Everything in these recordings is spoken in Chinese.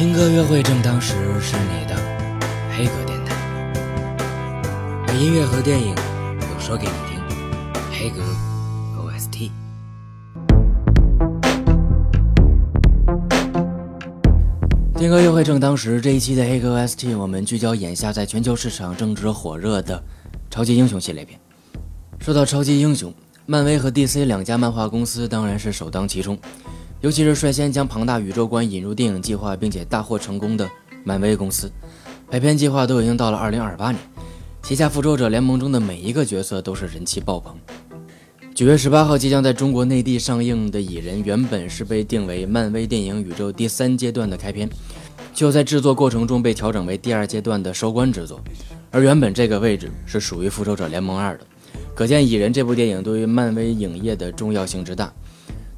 听歌约会正当时，是你的黑格电台，音乐和电影都说给你听。黑格 OST。听歌约会正当时，这一期的黑格 OST，我们聚焦眼下在全球市场正值火热的超级英雄系列片。说到超级英雄，漫威和 DC 两家漫画公司当然是首当其冲。尤其是率先将庞大宇宙观引入电影计划，并且大获成功的漫威公司，排片计划都已经到了二零二八年，旗下复仇者联盟中的每一个角色都是人气爆棚。九月十八号即将在中国内地上映的《蚁人》，原本是被定为漫威电影宇宙第三阶段的开篇，就在制作过程中被调整为第二阶段的收官之作，而原本这个位置是属于复仇者联盟二的，可见《蚁人》这部电影对于漫威影业的重要性之大。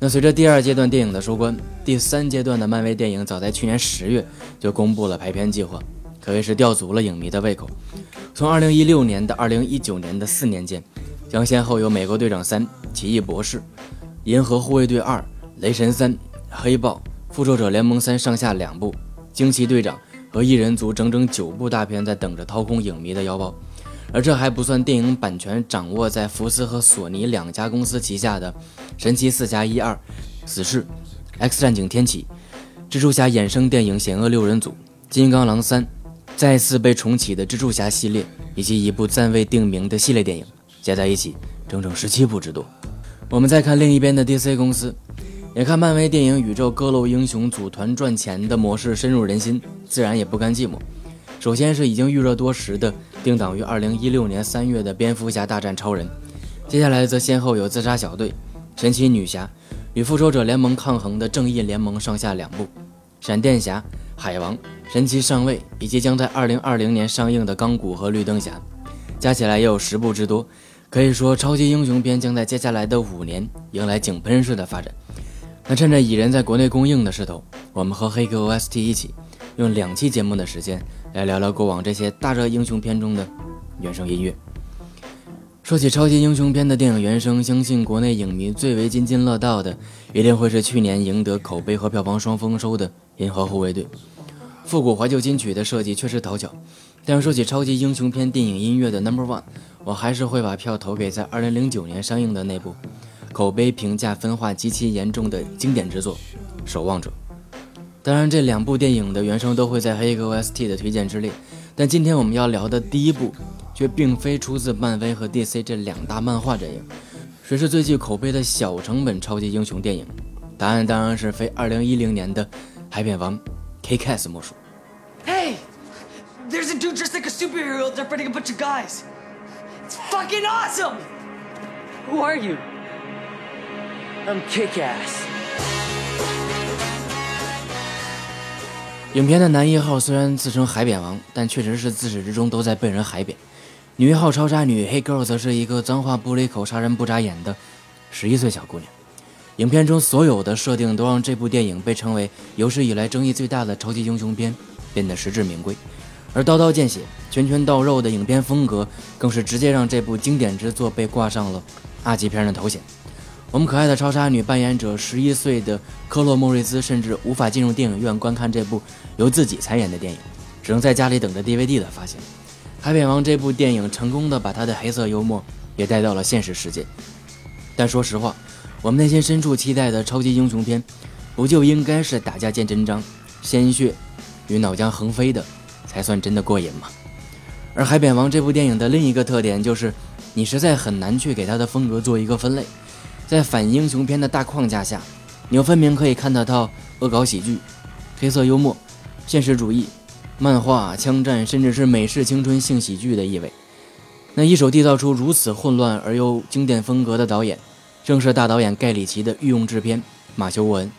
那随着第二阶段电影的收官，第三阶段的漫威电影早在去年十月就公布了排片计划，可谓是吊足了影迷的胃口。从二零一六年到二零一九年的四年间，将先后有《美国队长三》《奇异博士》《银河护卫队二》《雷神三》《黑豹》《复仇者联盟三》上下两部，《惊奇队长》和异人族整整九部大片在等着掏空影迷的腰包。而这还不算电影版权掌握在福斯和索尼两家公司旗下的《神奇四侠一二》《死侍》《X 战警：天启》《蜘蛛侠》衍生电影《险恶六人组》《金刚狼三》再次被重启的蜘蛛侠系列，以及一部暂未定名的系列电影，加在一起整整十七部之多。我们再看另一边的 DC 公司，眼看漫威电影宇宙各路英雄组团赚钱的模式深入人心，自然也不甘寂寞。首先是已经预热多时的。定档于二零一六年三月的《蝙蝠侠大战超人》，接下来则先后有《自杀小队》《神奇女侠》与《复仇者联盟》抗衡的《正义联盟》上下两部，《闪电侠》《海王》《神奇上尉》以及将在二零二零年上映的《钢骨》和《绿灯侠》，加起来也有十部之多。可以说，超级英雄片将在接下来的五年迎来井喷式的发展。那趁着蚁人在国内公映的势头，我们和黑客 OST 一起。用两期节目的时间来聊聊过往这些大热英雄片中的原声音乐。说起超级英雄片的电影原声，相信国内影迷最为津津乐道的，一定会是去年赢得口碑和票房双丰收的《银河护卫队》。复古怀旧金曲的设计确实讨巧，但说起超级英雄片电影音乐的 Number One，我还是会把票投给在2009年上映的那部口碑评价分化极其严重的经典之作《守望者》。当然，这两部电影的原声都会在黑格 OST 的推荐之列，但今天我们要聊的第一部，却并非出自漫威和 DC 这两大漫画阵营。谁是最具口碑的小成本超级英雄电影？答案当然是非2010年的《海扁王》K-Cast 莫属。Hey, there's a dude dressed like a superhero that's fighting a bunch of guys. It's fucking awesome. Who are you? I'm Kick-Ass. 影片的男一号虽然自称海扁王，但确实是自始至终都在被人海扁。女一号超杀女黑 girl 则是一个脏话不离口、杀人不眨眼的十一岁小姑娘。影片中所有的设定都让这部电影被称为有史以来争议最大的超级英雄片变得实至名归。而刀刀见血、拳拳到肉的影片风格，更是直接让这部经典之作被挂上了二级片的头衔。我们可爱的超杀女扮演者十一岁的科洛莫瑞兹，甚至无法进入电影院观看这部由自己参演的电影，只能在家里等着 DVD 的发行。《海扁王》这部电影成功的把他的黑色幽默也带到了现实世界。但说实话，我们内心深处期待的超级英雄片，不就应该是打架见真章、鲜血与脑浆横飞的，才算真的过瘾吗？而《海扁王》这部电影的另一个特点就是，你实在很难去给他的风格做一个分类。在反英雄片的大框架下，你又分明可以看得到恶搞喜剧、黑色幽默、现实主义、漫画、枪战，甚至是美式青春性喜剧的意味。那一手缔造出如此混乱而又经典风格的导演，正是大导演盖里奇的御用制片马修·沃恩。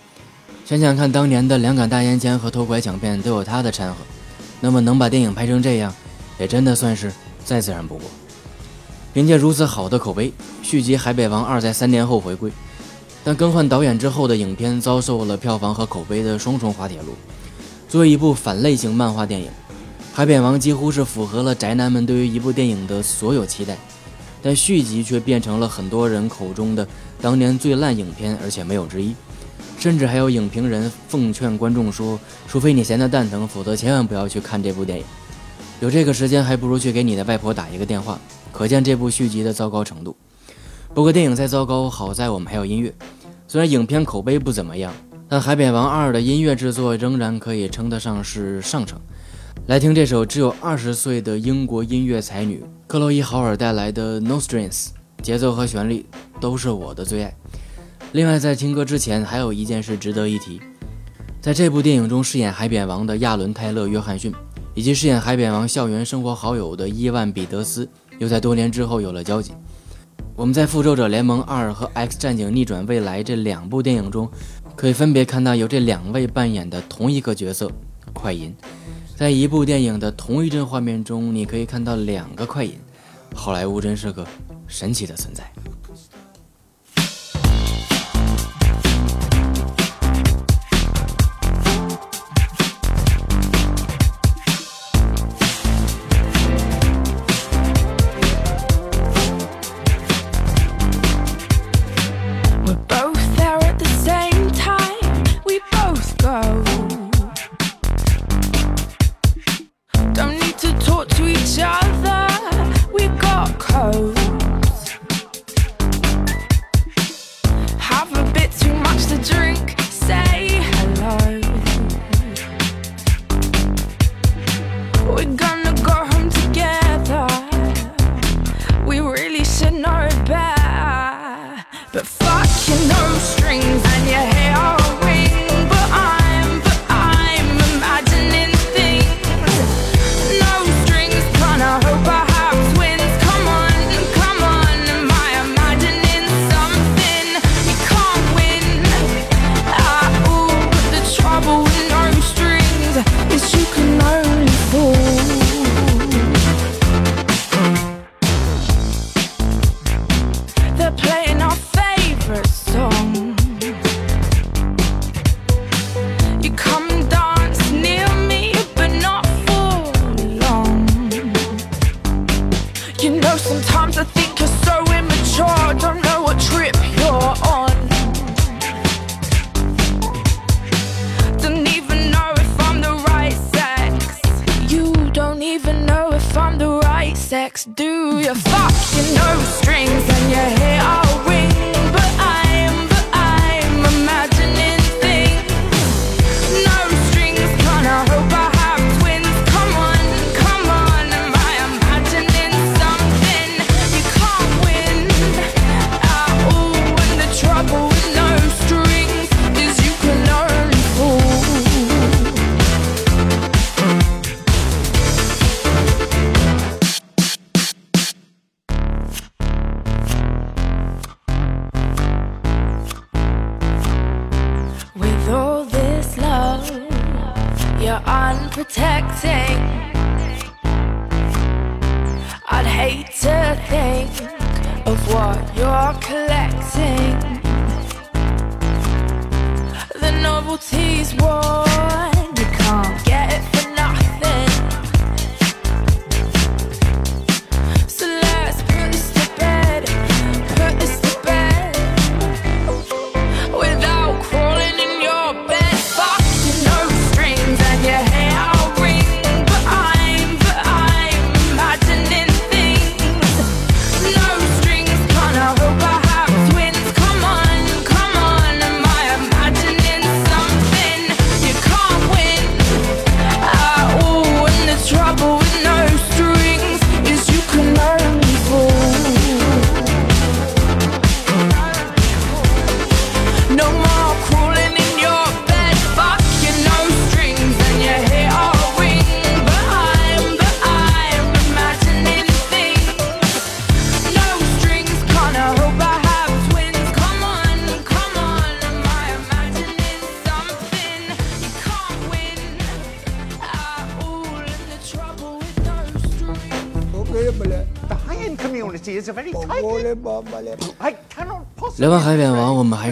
想想看，当年的两杆大烟枪和偷拐抢骗都有他的掺和，那么能把电影拍成这样，也真的算是再自然不过。凭借如此好的口碑，续集《海北王二》在三年后回归，但更换导演之后的影片遭受了票房和口碑的双重滑铁卢。作为一部反类型漫画电影，《海扁王》几乎是符合了宅男们对于一部电影的所有期待，但续集却变成了很多人口中的当年最烂影片，而且没有之一，甚至还有影评人奉劝观众说：“除非你闲得蛋疼，否则千万不要去看这部电影。有这个时间，还不如去给你的外婆打一个电话。”可见这部续集的糟糕程度。不过电影再糟糕，好在我们还有音乐。虽然影片口碑不怎么样，但《海扁王二》的音乐制作仍然可以称得上是上乘。来听这首只有二十岁的英国音乐才女克洛伊·豪尔带来的《No Strings》，节奏和旋律都是我的最爱。另外，在听歌之前，还有一件事值得一提：在这部电影中饰演海扁王的亚伦·泰勒·约翰逊，以及饰演海扁王校园生活好友的伊万·彼得斯，就在多年之后有了交集。我们在《复仇者联盟二》和《X 战警：逆转未来》这两部电影中，可以分别看到由这两位扮演的同一个角色——快银。在一部电影的同一帧画面中，你可以看到两个快银。好莱坞真是个神奇的存在。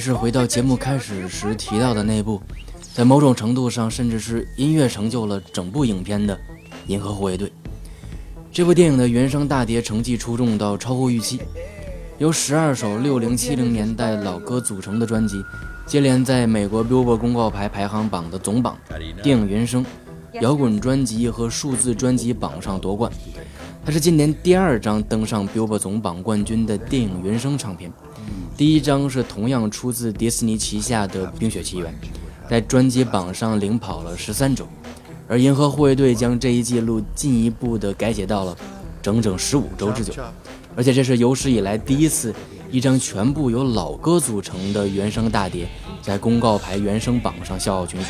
是回到节目开始时提到的那部，在某种程度上甚至是音乐成就了整部影片的《银河护卫队》。这部电影的原声大碟成绩出众到超乎预期，由十二首六零七零年代老歌组成的专辑，接连在美国 Billboard 公告牌排行榜的总榜、电影原声、摇滚专辑和数字专辑榜上夺冠。它是今年第二张登上 Billboard 总榜冠军的电影原声唱片，第一张是同样出自迪士尼旗下的《冰雪奇缘》，在专辑榜上领跑了十三周，而银河护卫队将这一记录进一步的改写到了整整十五周之久，而且这是有史以来第一次，一张全部由老歌组成的原声大碟在公告牌原声榜上笑傲群雄，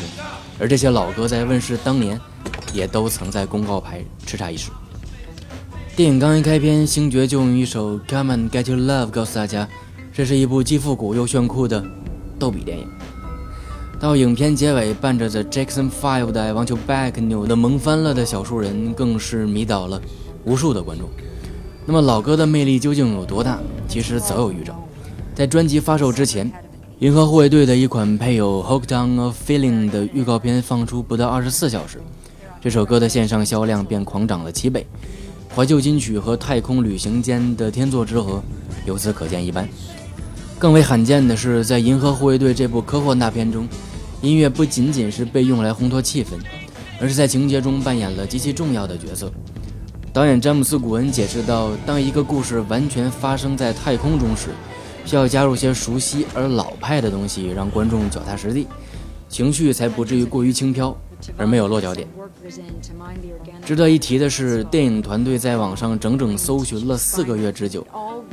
而这些老歌在问世当年，也都曾在公告牌叱咤一时。电影刚一开篇，星爵就用一首《Come and Get Your Love》告诉大家，这是一部既复古又炫酷的逗比电影。到影片结尾，伴着 The Jackson Five 的《I Want You Back》扭得萌翻了的小树人，更是迷倒了无数的观众。那么老歌的魅力究竟有多大？其实早有预兆，在专辑发售之前，银河护卫队的一款配有《Hooked on a Feeling》的预告片放出不到二十四小时，这首歌的线上销量便狂涨了七倍。怀旧金曲和太空旅行间的天作之合，由此可见一斑。更为罕见的是，在《银河护卫队》这部科幻大片中，音乐不仅仅是被用来烘托气氛，而是在情节中扮演了极其重要的角色。导演詹姆斯·古恩解释道：“当一个故事完全发生在太空中时，需要加入些熟悉而老派的东西，让观众脚踏实地，情绪才不至于过于轻飘。”而没有落脚点。值得一提的是，电影团队在网上整整搜寻了四个月之久，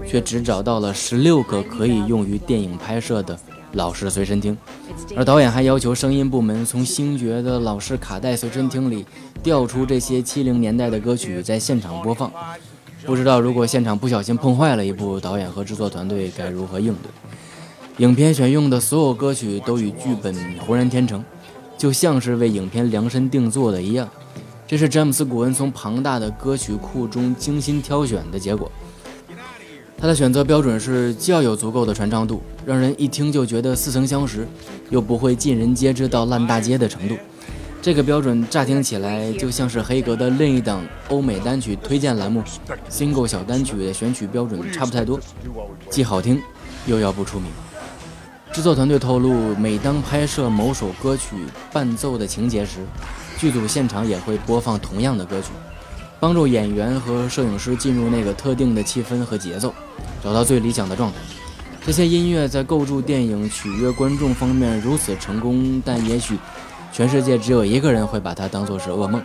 却只找到了十六个可以用于电影拍摄的老式随身听。而导演还要求声音部门从星爵的老式卡带随身听里调出这些七零年代的歌曲，在现场播放。不知道如果现场不小心碰坏了一部，导演和制作团队该如何应对？影片选用的所有歌曲都与剧本浑然天成。就像是为影片量身定做的一样，这是詹姆斯·古恩从庞大的歌曲库中精心挑选的结果。他的选择标准是既要有足够的传唱度，让人一听就觉得似曾相识，又不会尽人皆知到烂大街的程度。这个标准乍听起来就像是黑格的另一档欧美单曲推荐栏目 “Single 小单曲”的选取标准差不太多，既好听又要不出名。制作团队透露，每当拍摄某首歌曲伴奏的情节时，剧组现场也会播放同样的歌曲，帮助演员和摄影师进入那个特定的气氛和节奏，找到最理想的状态。这些音乐在构筑电影、取悦观众方面如此成功，但也许全世界只有一个人会把它当作是噩梦，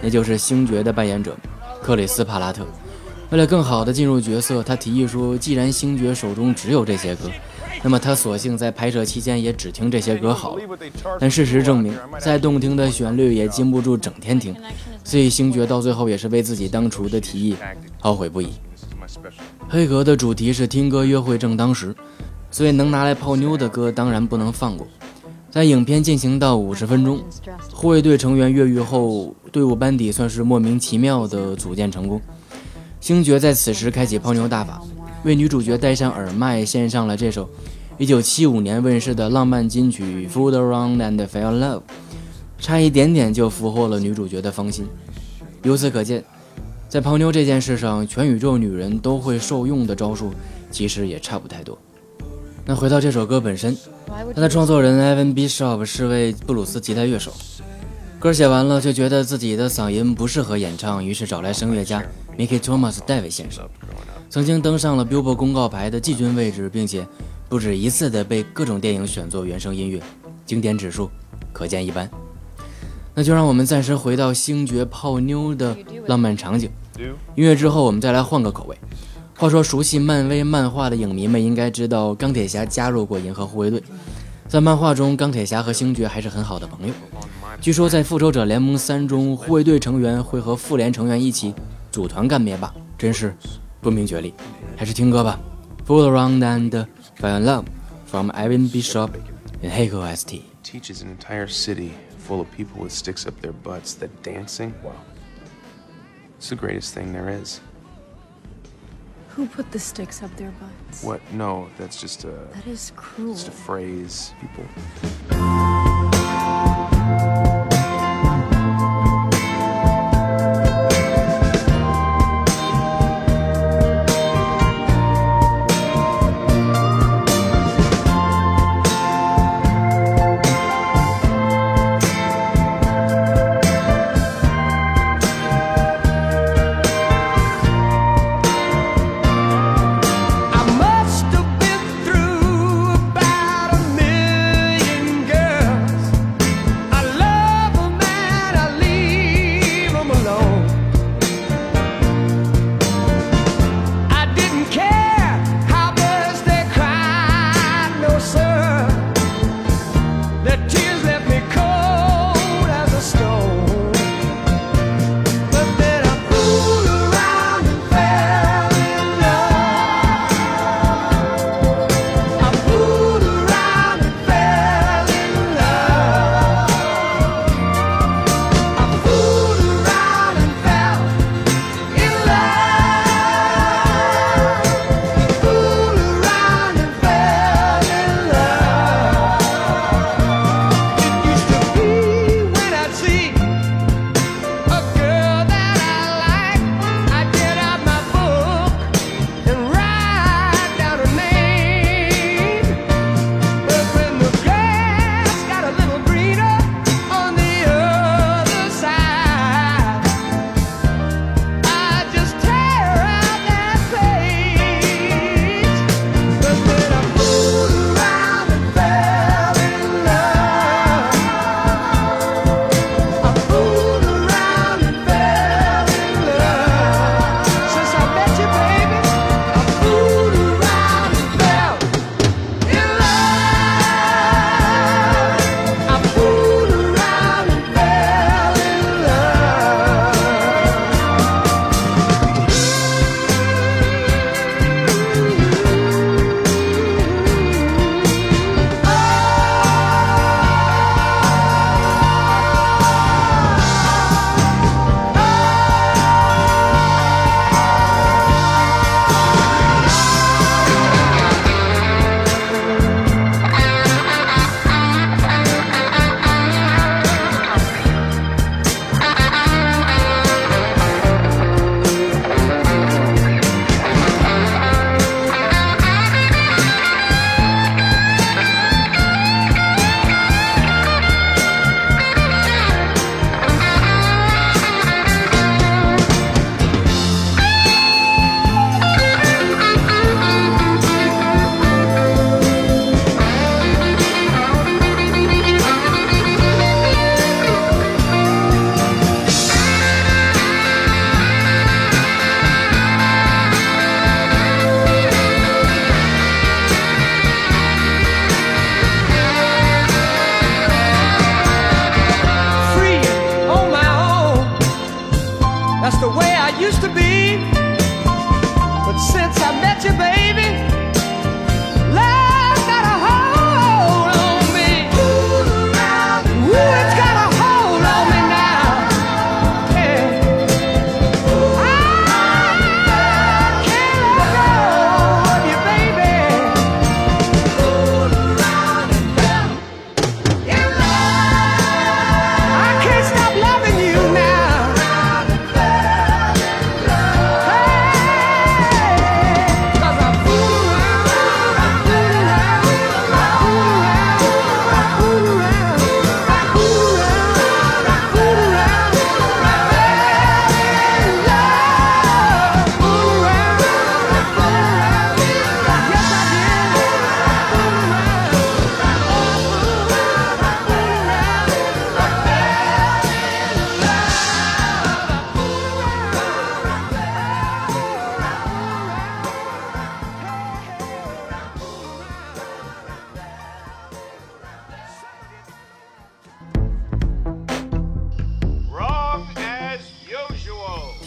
那就是星爵的扮演者克里斯·帕拉特。为了更好地进入角色，他提议说：“既然星爵手中只有这些歌。”那么他索性在拍摄期间也只听这些歌好了，但事实证明，再动听的旋律也禁不住整天听，所以星爵到最后也是为自己当初的提议懊悔不已。黑格的主题是听歌约会正当时，所以能拿来泡妞的歌当然不能放过。在影片进行到五十分钟，护卫队成员越狱后，队伍班底算是莫名其妙的组建成功。星爵在此时开启泡妞大法。为女主角戴上耳麦，献上了这首1975年问世的浪漫金曲《Fooled Around and Fell Love》，差一点点就俘获了女主角的芳心。由此可见，在泡妞这件事上，全宇宙女人都会受用的招数，其实也差不太多。那回到这首歌本身，它的创作人 Evan Bishop 是位布鲁斯吉他乐手，歌写完了就觉得自己的嗓音不适合演唱，于是找来声乐家 Mickey Thomas 戴维先生。曾经登上了 Billboard 公告牌的季军位置，并且不止一次的被各种电影选作原声音乐，经典指数可见一斑。那就让我们暂时回到星爵泡妞的浪漫场景。音乐之后，我们再来换个口味。话说，熟悉漫威漫画的影迷们应该知道，钢铁侠加入过银河护卫队。在漫画中，钢铁侠和星爵还是很好的朋友。据说，在复仇者联盟三中，护卫队成员会和复联成员一起组团干灭霸，真是。不明觉厉，还是听歌吧。Fool around and find love from Evan Bishop in Hago ST. Teaches an entire city full of people with sticks up their butts that dancing, wow, it's the greatest thing there is. Who put the sticks up their butts? What? No, that's just a. That is cruel. Just a phrase. People.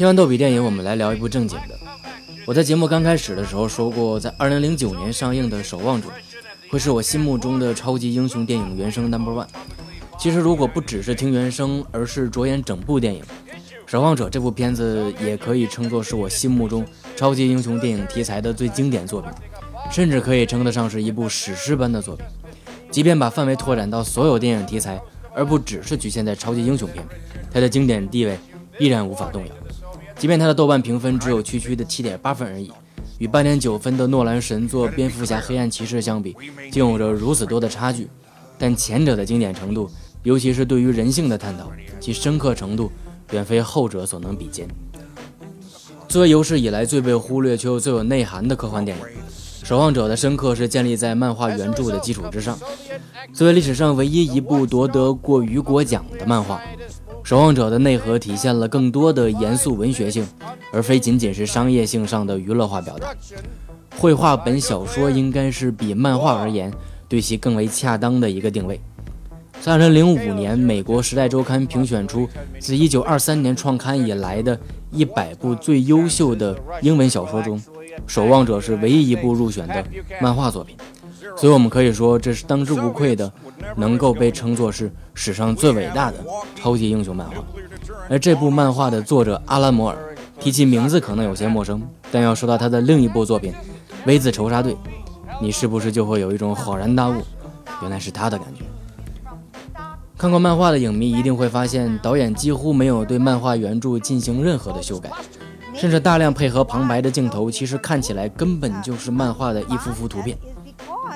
听完逗比电影，我们来聊一部正经的。我在节目刚开始的时候说过，在2009年上映的《守望者》会是我心目中的超级英雄电影原声 Number One。其实，如果不只是听原声，而是着眼整部电影，《守望者》这部片子也可以称作是我心目中超级英雄电影题材的最经典作品，甚至可以称得上是一部史诗般的作品。即便把范围拓展到所有电影题材，而不只是局限在超级英雄片，它的经典地位依然无法动摇。即便它的豆瓣评分只有区区的七点八分而已，与八点九分的诺兰神作《蝙蝠侠：黑暗骑士》相比，竟有着如此多的差距。但前者的经典程度，尤其是对于人性的探讨，其深刻程度远非后者所能比肩。作为有史以来最被忽略却又最有内涵的科幻电影，《守望者》的深刻是建立在漫画原著的基础之上。作为历史上唯一一部夺得过雨果奖的漫画。《守望者》的内核体现了更多的严肃文学性，而非仅仅是商业性上的娱乐化表达。绘画本小说应该是比漫画而言对其更为恰当的一个定位。在2005年，美国《时代周刊》评选出自1923年创刊以来的一百部最优秀的英文小说中，《守望者》是唯一一部入选的漫画作品。所以，我们可以说，这是当之无愧的。能够被称作是史上最伟大的超级英雄漫画，而这部漫画的作者阿兰·摩尔，提起名字可能有些陌生，但要说到他的另一部作品《V 字仇杀队》，你是不是就会有一种恍然大悟，原来是他的感觉？看过漫画的影迷一定会发现，导演几乎没有对漫画原著进行任何的修改，甚至大量配合旁白的镜头，其实看起来根本就是漫画的一幅幅图片。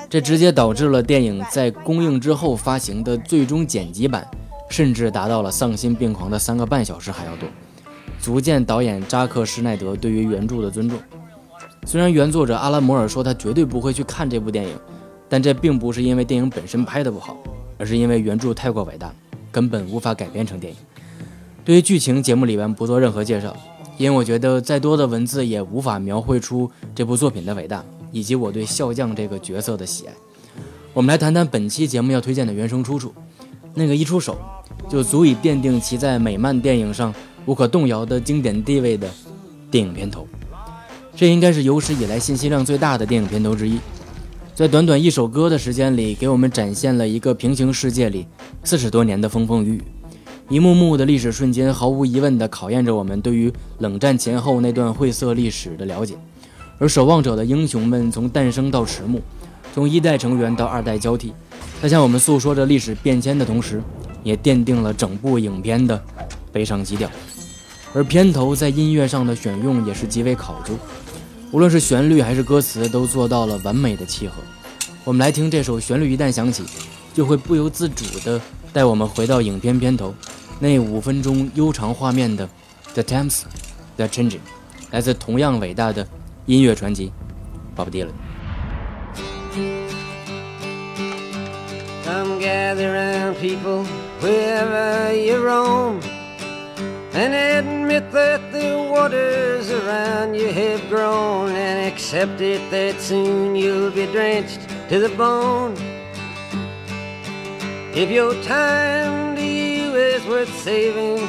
这直接导致了电影在公映之后发行的最终剪辑版，甚至达到了丧心病狂的三个半小时还要多，足见导演扎克施耐德对于原著的尊重。虽然原作者阿拉摩尔说他绝对不会去看这部电影，但这并不是因为电影本身拍的不好，而是因为原著太过伟大，根本无法改编成电影。对于剧情，节目里边不做任何介绍，因为我觉得再多的文字也无法描绘出这部作品的伟大。以及我对笑匠这个角色的喜爱，我们来谈谈本期节目要推荐的原声出处。那个一出手就足以奠定其在美漫电影上无可动摇的经典地位的电影片头。这应该是有史以来信息量最大的电影片头之一，在短短一首歌的时间里，给我们展现了一个平行世界里四十多年的风风雨雨，一幕幕的历史瞬间，毫无疑问地考验着我们对于冷战前后那段晦涩历史的了解。而守望者的英雄们从诞生到迟暮，从一代成员到二代交替，在向我们诉说着历史变迁的同时，也奠定了整部影片的悲伤基调。而片头在音乐上的选用也是极为考究，无论是旋律还是歌词都做到了完美的契合。我们来听这首旋律，一旦响起，就会不由自主地带我们回到影片片头那五分钟悠长画面的 The Times，The Changing，来自同样伟大的。音乐专辑，Bob Dylan。Come gather round people wherever you roam and admit that the waters around you have grown and accept it that soon you'll be drenched to the bone. If your time to you is worth saving,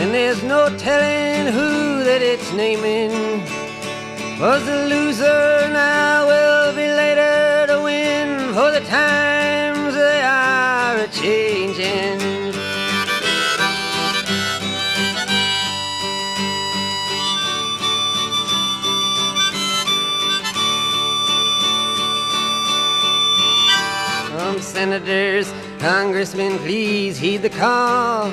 And there's no telling who that it's naming was the loser now will be later to win for the times they are a changing. Senators, congressmen, please heed the call.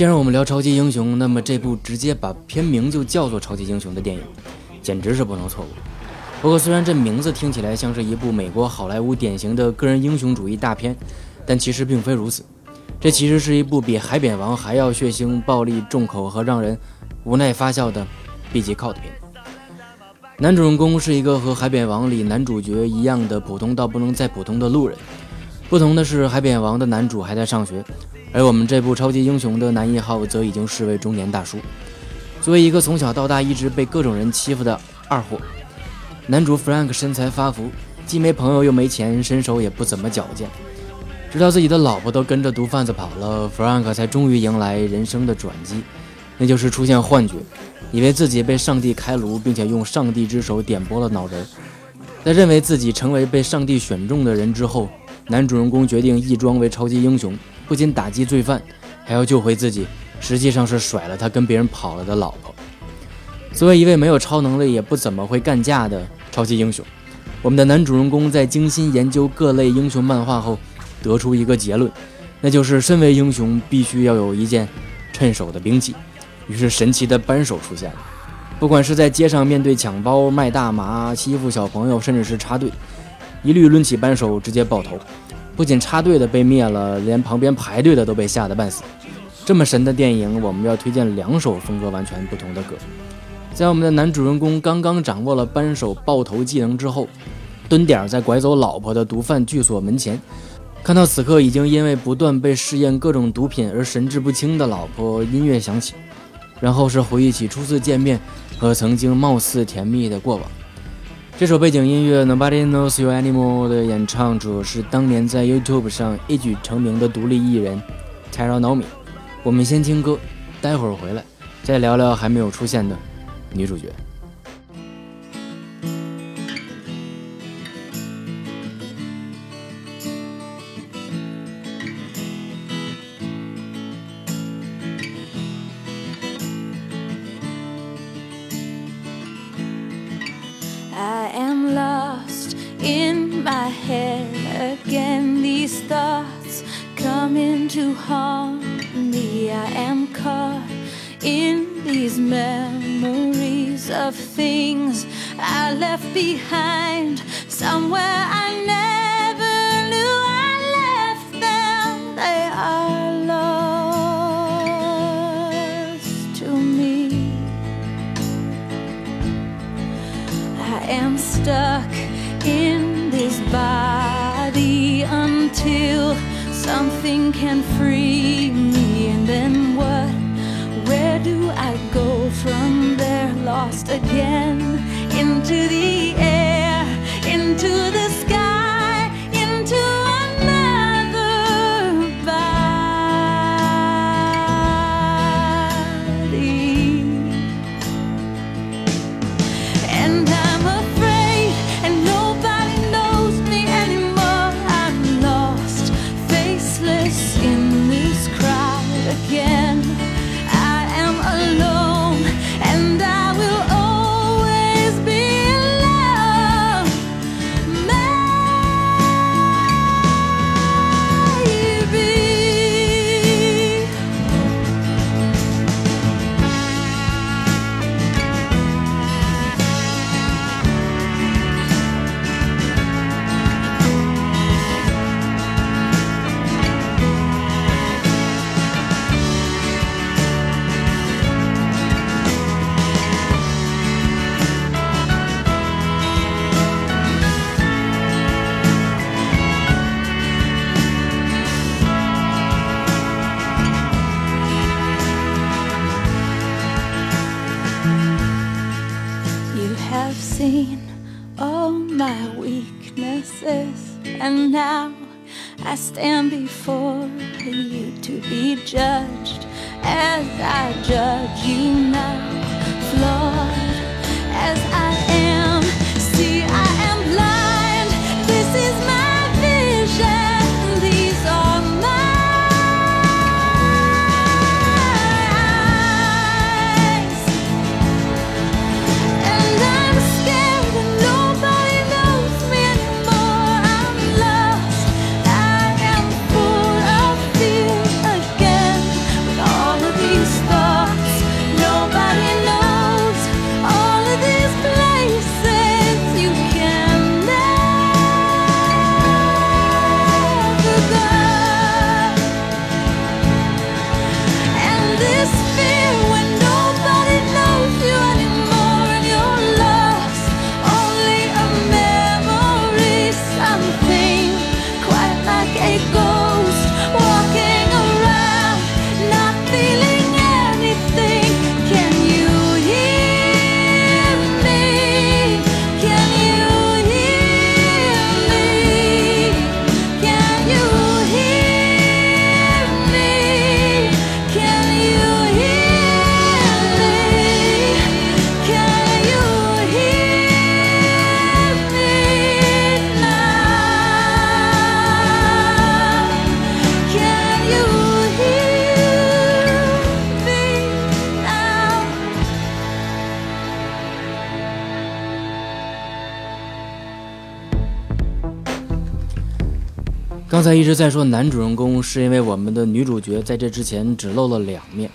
既然我们聊超级英雄，那么这部直接把片名就叫做超级英雄的电影，简直是不能错过。不过，虽然这名字听起来像是一部美国好莱坞典型的个人英雄主义大片，但其实并非如此。这其实是一部比《海扁王》还要血腥、暴力、重口和让人无奈发笑的 B 级 cult 片。男主人公是一个和《海扁王》里男主角一样的普通到不能再普通的路人，不同的是，《海扁王》的男主还在上学。而我们这部超级英雄的男一号则已经是位中年大叔。作为一个从小到大一直被各种人欺负的二货，男主 Frank 身材发福，既没朋友又没钱，身手也不怎么矫健。直到自己的老婆都跟着毒贩子跑了，Frank 才终于迎来人生的转机，那就是出现幻觉，以为自己被上帝开颅，并且用上帝之手点拨了脑仁。在认为自己成为被上帝选中的人之后，男主人公决定义装为超级英雄。不仅打击罪犯，还要救回自己，实际上是甩了他跟别人跑了的老婆。作为一位没有超能力也不怎么会干架的超级英雄，我们的男主人公在精心研究各类英雄漫画后，得出一个结论，那就是身为英雄必须要有一件趁手的兵器。于是神奇的扳手出现了，不管是在街上面对抢包、卖大麻、欺负小朋友，甚至是插队，一律抡起扳手直接爆头。不仅插队的被灭了，连旁边排队的都被吓得半死。这么神的电影，我们要推荐两首风格完全不同的歌。在我们的男主人公刚刚掌握了扳手爆头技能之后，蹲点在拐走老婆的毒贩居所门前，看到此刻已经因为不断被试验各种毒品而神志不清的老婆，音乐响起，然后是回忆起初次见面和曾经貌似甜蜜的过往。这首背景音乐《Nobody Knows You Anymore》的演唱者是当年在 YouTube 上一举成名的独立艺人 Tara Nomi。我们先听歌，待会儿回来再聊聊还没有出现的女主角。Again. These thoughts coming to haunt me. I am caught in these memories of things I left behind somewhere I never can be judged as I judge you now, 才一直在说男主人公，是因为我们的女主角在这之前只露了两面。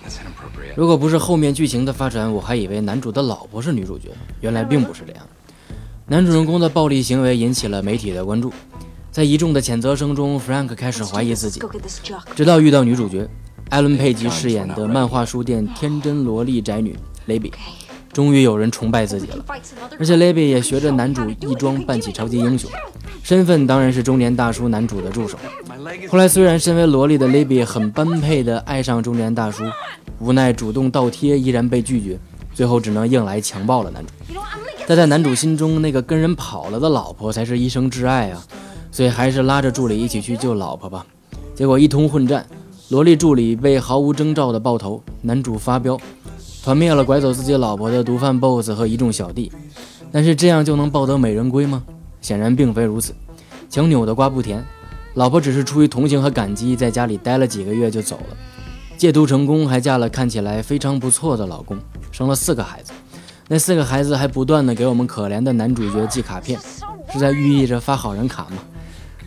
如果不是后面剧情的发展，我还以为男主的老婆是女主角，原来并不是这样。男主人公的暴力行为引起了媒体的关注，在一众的谴责声中，Frank 开始怀疑自己，直到遇到女主角艾伦·佩吉饰演的漫画书店天真萝莉宅女雷比，终于有人崇拜自己了。而且雷比也学着男主一装扮起超级英雄，身份当然是中年大叔男主的助手。后来虽然身为萝莉的雷比很般配的爱上中年大叔，无奈主动倒贴依然被拒绝，最后只能硬来强暴了男主。但在男主心中，那个跟人跑了的老婆才是一生挚爱啊，所以还是拉着助理一起去救老婆吧。结果一通混战，萝莉助理被毫无征兆的爆头，男主发飙，团灭了拐走自己老婆的毒贩 BOSS 和一众小弟。但是这样就能抱得美人归吗？显然并非如此。强扭的瓜不甜，老婆只是出于同情和感激，在家里待了几个月就走了。戒毒成功，还嫁了看起来非常不错的老公，生了四个孩子。那四个孩子还不断的给我们可怜的男主角寄卡片，是在寓意着发好人卡吗？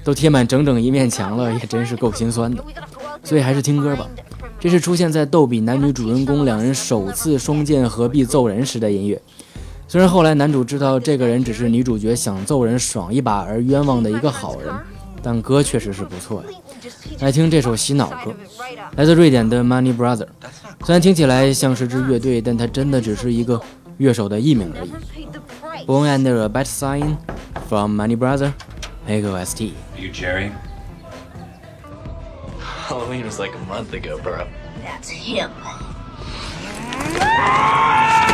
都贴满整整一面墙了，也真是够心酸的。所以还是听歌吧，这是出现在逗比男女主人公两人首次双剑合璧揍人时的音乐。虽然后来男主知道这个人只是女主角想揍人爽一把而冤枉的一个好人，但歌确实是不错的。来听这首洗脑歌，来自瑞典的 Money Brother。虽然听起来像是支乐队，但它真的只是一个乐手的艺名而已。Born Under a Bad Sign from Money BROTHER A GO ST。You, Jerry? Halloween was like a month ago, bro. That's him. Ah!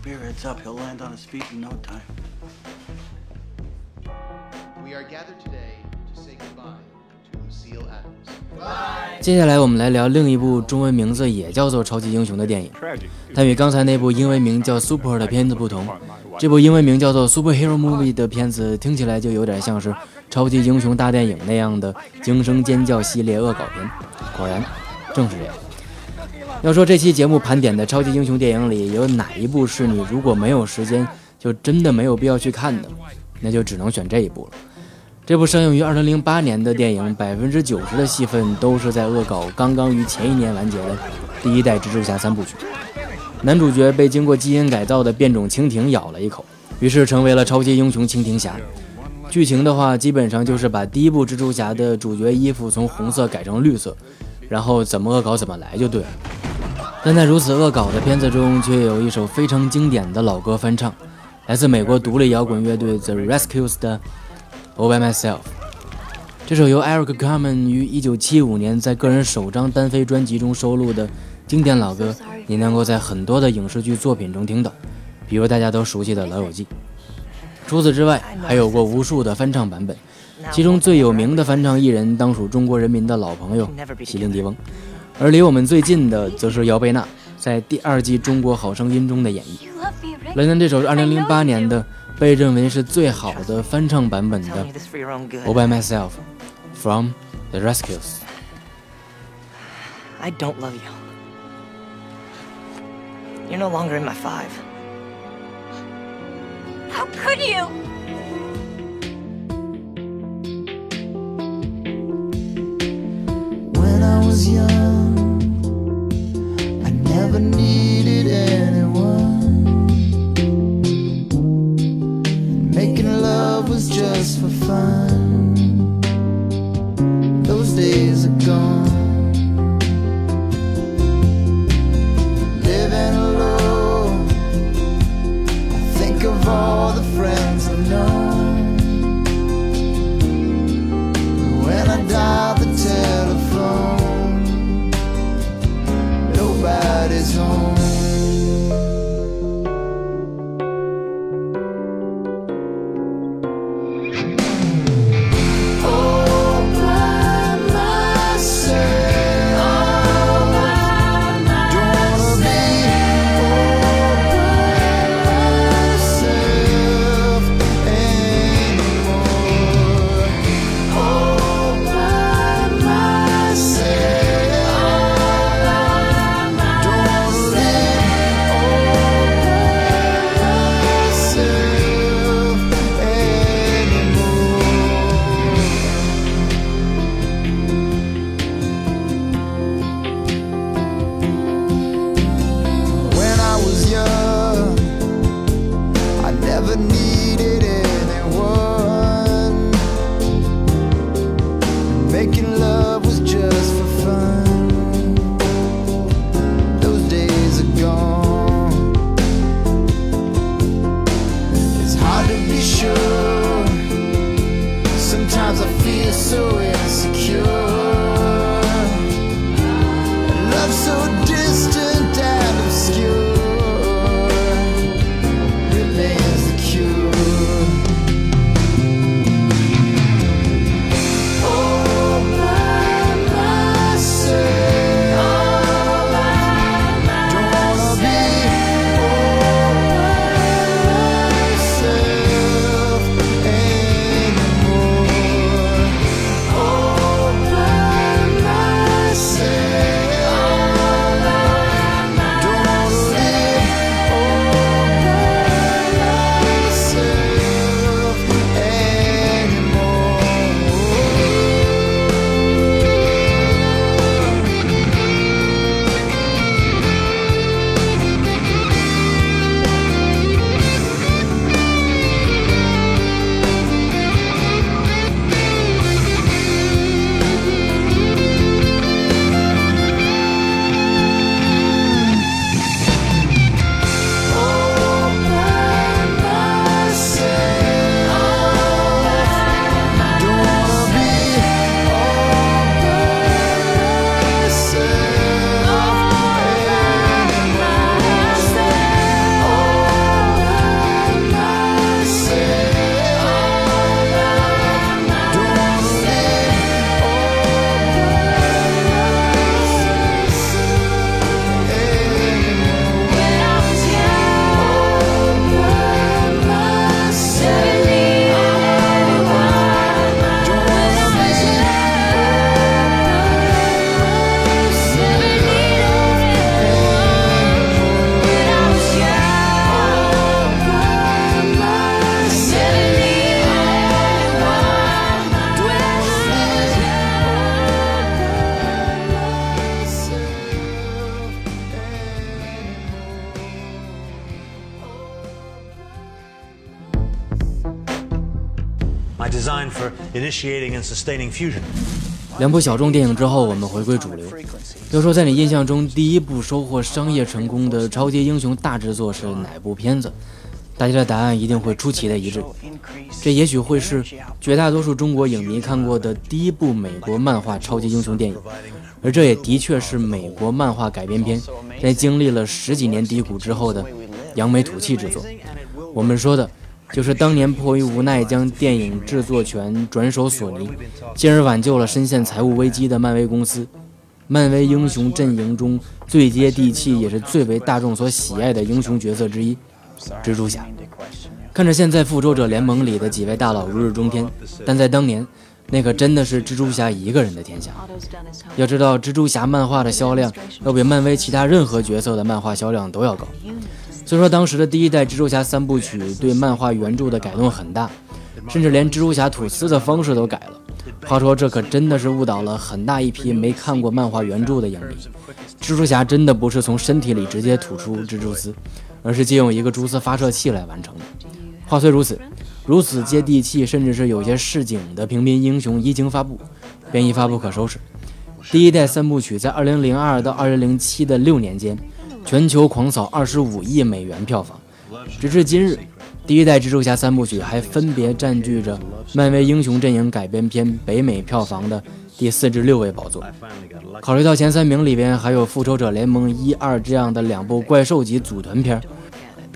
Spirits up. He'll land on his feet in no time. We are gathered today to say goodbye to Lucille Adams. 接下来我们来聊另一部中文名字也叫做超级英雄的电影，但与刚才那部英文名叫 Super 的片子不同，这部英文名叫做 Superhero Movie 的片子听起来就有点像是超级英雄大电影那样的惊声尖叫系列恶搞片。果然，正是这样。要说这期节目盘点的超级英雄电影里有哪一部是你如果没有时间就真的没有必要去看的，那就只能选这一部了。这部上映于2008年的电影，百分之九十的戏份都是在恶搞刚刚于前一年完结的第一代蜘蛛侠三部曲。男主角被经过基因改造的变种蜻蜓咬了一口，于是成为了超级英雄蜻蜓侠。剧情的话，基本上就是把第一部蜘蛛侠的主角衣服从红色改成绿色，然后怎么恶搞怎么来就对了。但在如此恶搞的片子中，却有一首非常经典的老歌翻唱，来自美国独立摇滚乐队 The Rescues 的《All by Myself》。这首由 Eric Carmen 于1975年在个人首张单飞专辑中收录的经典老歌，你能够在很多的影视剧作品中听到，比如大家都熟悉的《老友记》。除此之外，还有过无数的翻唱版本，其中最有名的翻唱艺人当属中国人民的老朋友席琳迪翁。而离我们最近的，则是姚贝娜在第二季《中国好声音》中的演绎。来看这首是2008年的，被认为是最好的翻唱版本的. All by Myself from The Rescues。I don't love you. You're no longer in my five. How could you? Was young, I never needed initiating and sustaining fusion. 两部小众电影之后，我们回归主流。要说在你印象中第一部收获商业成功的超级英雄大制作是哪部片子？大家的答案一定会出奇的一致。这也许会是绝大多数中国影迷看过的第一部美国漫画超级英雄电影，而这也的确是美国漫画改编片在经历了十几年低谷之后的扬眉吐气之作。我们说的。就是当年迫于无奈将电影制作权转手索尼，进而挽救了深陷财务危机的漫威公司。漫威英雄阵营中最接地气也是最为大众所喜爱的英雄角色之一——蜘蛛侠。看着现在复仇者联盟里的几位大佬如日中天，但在当年，那可真的是蜘蛛侠一个人的天下。要知道，蜘蛛侠漫画的销量要比漫威其他任何角色的漫画销量都要高。虽说当时的第一代蜘蛛侠三部曲对漫画原著的改动很大，甚至连蜘蛛侠吐丝的方式都改了。话说这可真的是误导了很大一批没看过漫画原著的影迷。蜘蛛侠真的不是从身体里直接吐出蜘蛛丝，而是借用一个蛛丝发射器来完成的。话虽如此，如此接地气，甚至是有些市井的平民英雄一经发布，便一发不可收拾。第一代三部曲在2002到2007的六年间。全球狂扫二十五亿美元票房，直至今日，第一代蜘蛛侠三部曲还分别占据着漫威英雄阵营改编片北美票房的第四至六位宝座。考虑到前三名里边还有复仇者联盟一二这样的两部怪兽级组团片，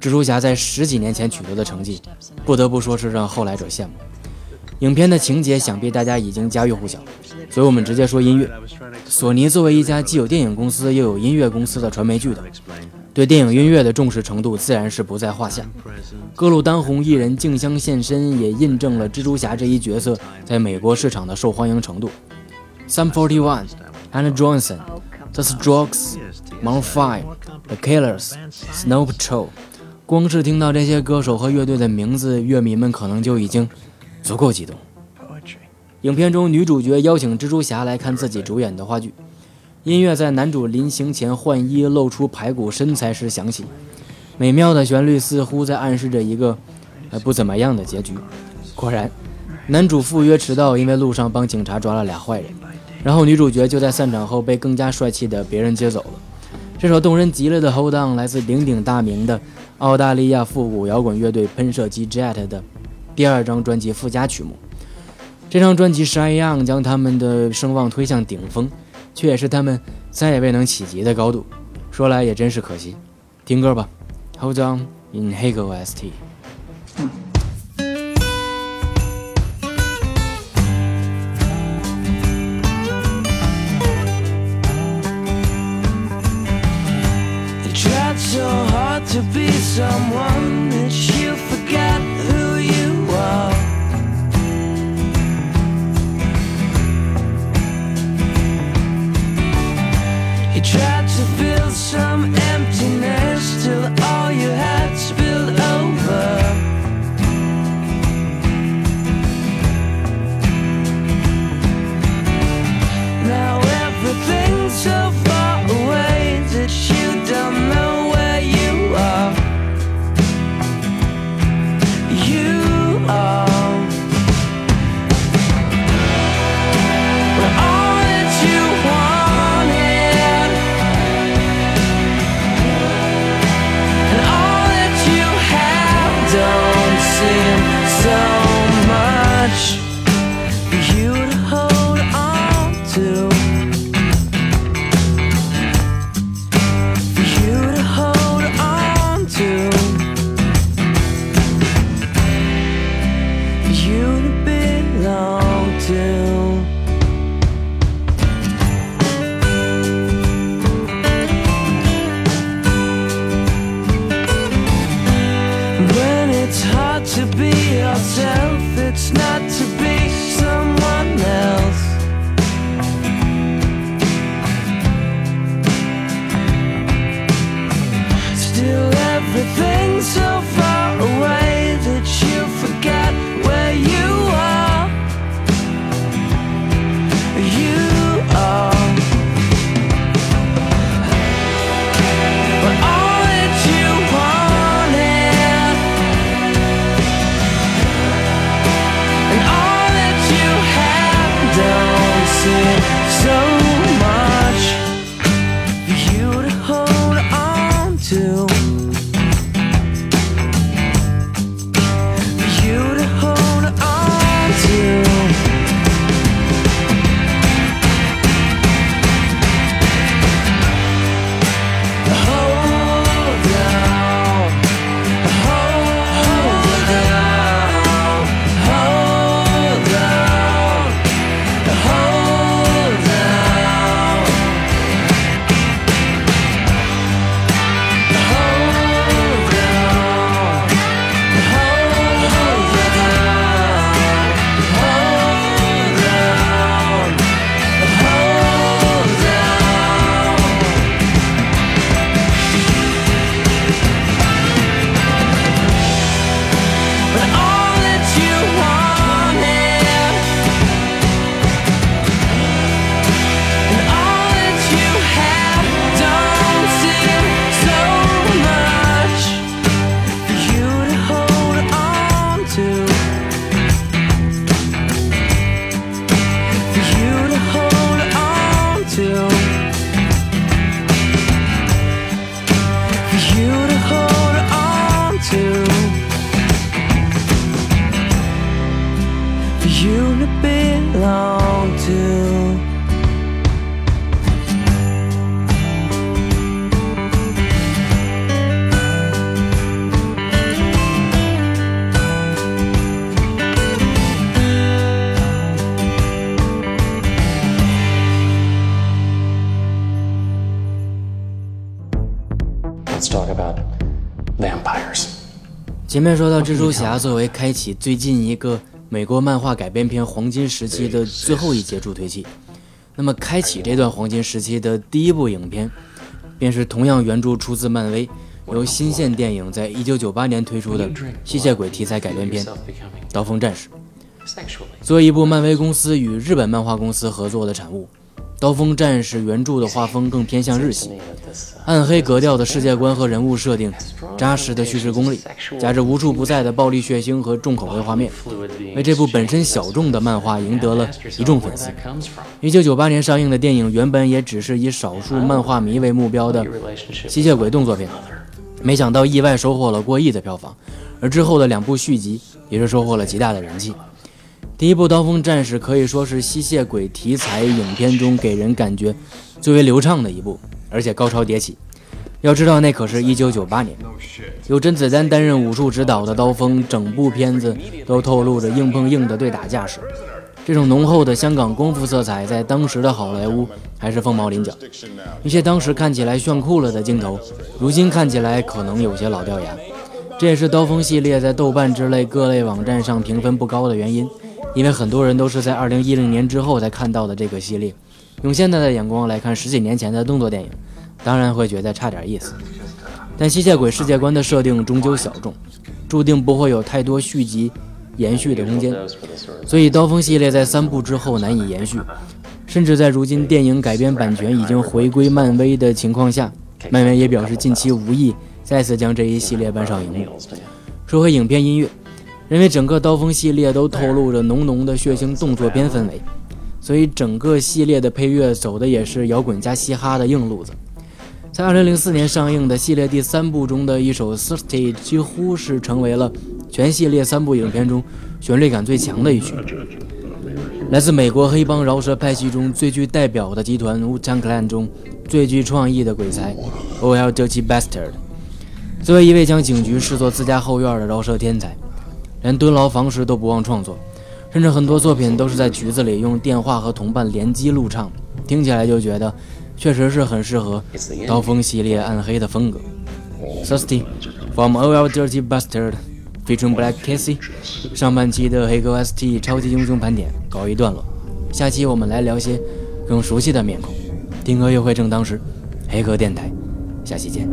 蜘蛛侠在十几年前取得的成绩，不得不说是让后来者羡慕。影片的情节想必大家已经家喻户晓，所以我们直接说音乐。索尼作为一家既有电影公司又有音乐公司的传媒巨头，对电影音乐的重视程度自然是不在话下。各路当红艺人竞相现身，也印证了蜘蛛侠这一角色在美国市场的受欢迎程度。Sum Forty One、Anna Johnson、The strokesmoor five、The Killers、Snow Patrol，光是听到这些歌手和乐队的名字，乐迷们可能就已经。足够激动。影片中，女主角邀请蜘蛛侠来看自己主演的话剧。音乐在男主临行前换衣露出排骨身材时响起，美妙的旋律似乎在暗示着一个呃不怎么样的结局。果然，男主赴约迟到，因为路上帮警察抓了俩坏人。然后女主角就在散场后被更加帅气的别人接走了。这首动人极了的《Hold On》来自鼎鼎大名的澳大利亚复古摇滚乐队喷射机 Jet 的。第二张专辑附加曲目。这张专辑《Shine Young》将他们的声望推向顶峰，却也是他们再也未能企及的高度。说来也真是可惜。听歌吧，《Hold On in h a g e OST》。So hard to be someone that you forget. tried to fill some emptiness till all you had everything 前面说到蜘蛛侠作为开启最近一个美国漫画改编片黄金时期的最后一节助推器，那么开启这段黄金时期的第一部影片，便是同样原著出自漫威，由新线电影在一九九八年推出的吸血鬼题材改编片《刀锋战士》。作为一部漫威公司与日本漫画公司合作的产物，《刀锋战士》原著的画风更偏向日系，暗黑格调的世界观和人物设定，扎实的叙事功力，夹着无处不在的暴力血腥和重口味画面，为这部本身小众的漫画赢得了一众粉丝。一九九八年上映的电影原本也只是以少数漫画迷为目标的吸血鬼动作片，没想到意外收获了过亿的票房，而之后的两部续集也是收获了极大的人气。第一部《刀锋战士》可以说是吸血鬼题材影片中给人感觉最为流畅的一部，而且高潮迭起。要知道，那可是一九九八年，由甄子丹担任武术指导的《刀锋》，整部片子都透露着硬碰硬的对打架势。这种浓厚的香港功夫色彩，在当时的好莱坞还是凤毛麟角。一些当时看起来炫酷了的镜头，如今看起来可能有些老掉牙。这也是《刀锋》系列在豆瓣之类各类网站上评分不高的原因。因为很多人都是在二零一零年之后才看到的这个系列，用现在的眼光来看十几年前的动作电影，当然会觉得差点意思。但吸血鬼世界观的设定终究小众，注定不会有太多续集延续的空间，所以刀锋系列在三部之后难以延续。甚至在如今电影改编版权已经回归漫威的情况下，漫威也表示近期无意再次将这一系列搬上荧幕。说回影片音乐。因为整个刀锋系列都透露着浓浓的血腥动作片氛围，所以整个系列的配乐走的也是摇滚加嘻哈的硬路子。在2004年上映的系列第三部中的一首《Thirsty》，几乎是成为了全系列三部影片中旋律感最强的一曲。来自美国黑帮饶舌派系中最具代表的集团 Wu-Tang Clan 中最具创意的鬼才 O.L. Dirty Bastard，作为一位将警局视作自家后院的饶舌天才。连蹲牢房时都不忘创作，甚至很多作品都是在局子里用电话和同伴联机录唱，听起来就觉得确实是很适合刀锋系列暗黑的风格。Thirsty from O.L. Dirty Bastard featuring Black Casey，上半期的黑哥 ST 超级英雄盘点告一段落，下期我们来聊些更熟悉的面孔。听歌约会正当时，黑哥电台，下期见。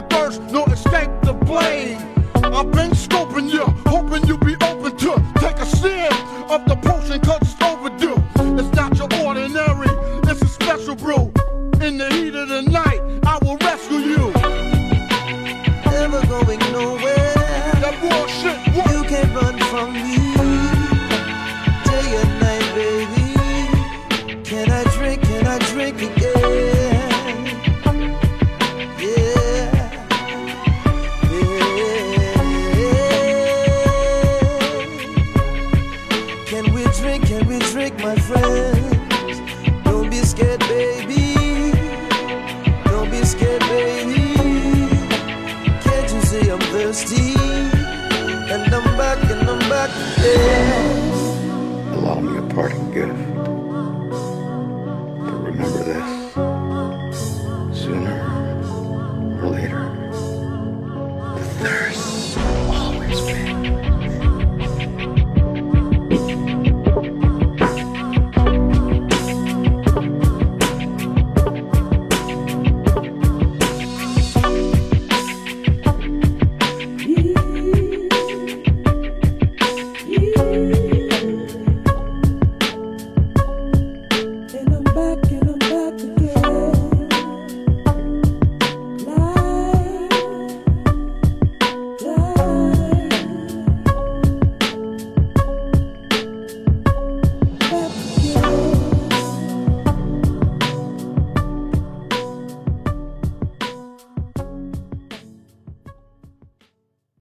The thirst, nor escape the blade. I've been